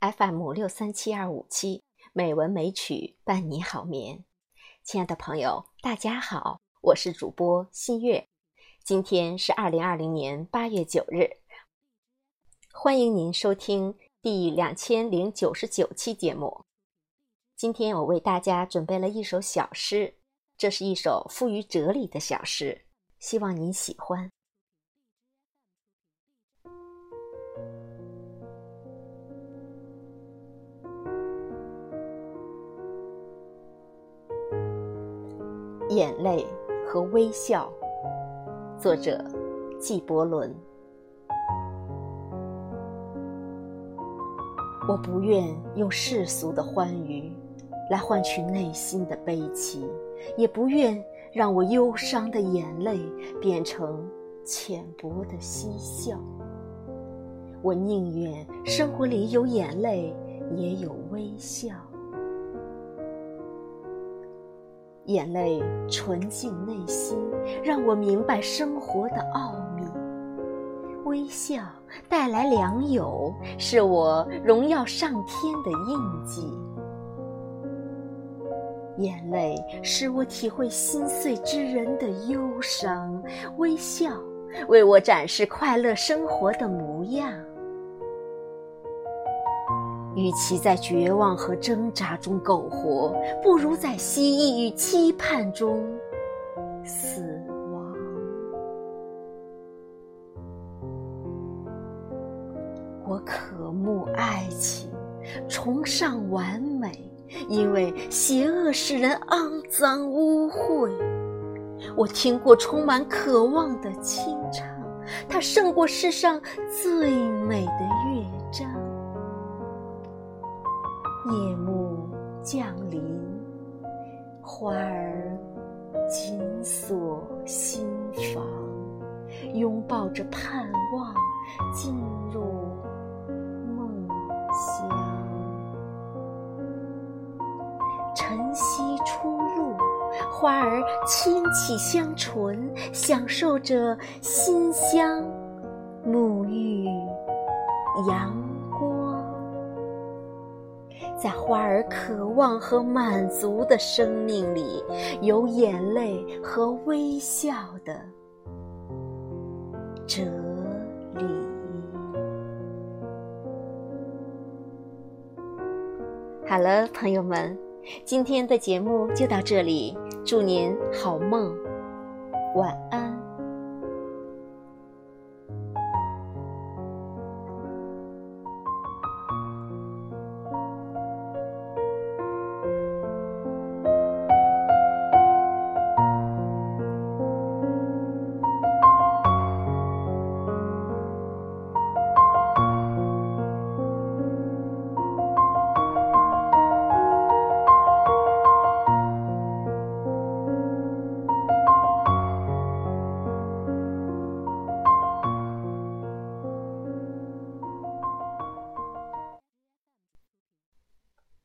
FM 六三七二五七美文美曲伴你好眠。亲爱的朋友，大家好，我是主播新月。今天是二零二零年八月九日，欢迎您收听第两千零九十九期节目。今天我为大家准备了一首小诗，这是一首富于哲理的小诗，希望您喜欢。眼泪和微笑，作者纪伯伦。我不愿用世俗的欢愉来换取内心的悲戚，也不愿让我忧伤的眼泪变成浅薄的嬉笑。我宁愿生活里有眼泪，也有微笑。眼泪纯净内心，让我明白生活的奥秘；微笑带来良友，是我荣耀上天的印记。眼泪使我体会心碎之人的忧伤，微笑为我展示快乐生活的模样。与其在绝望和挣扎中苟活，不如在希冀与期盼中死亡。我渴慕爱情，崇尚完美，因为邪恶使人肮脏污秽。我听过充满渴望的清唱，它胜过世上最美的乐。夜幕降临，花儿紧锁心房，拥抱着盼望，进入梦乡。晨曦初露，花儿轻启香唇，享受着馨香，沐浴阳。在花儿渴望和满足的生命里，有眼泪和微笑的哲理。好了，朋友们，今天的节目就到这里，祝您好梦，晚安。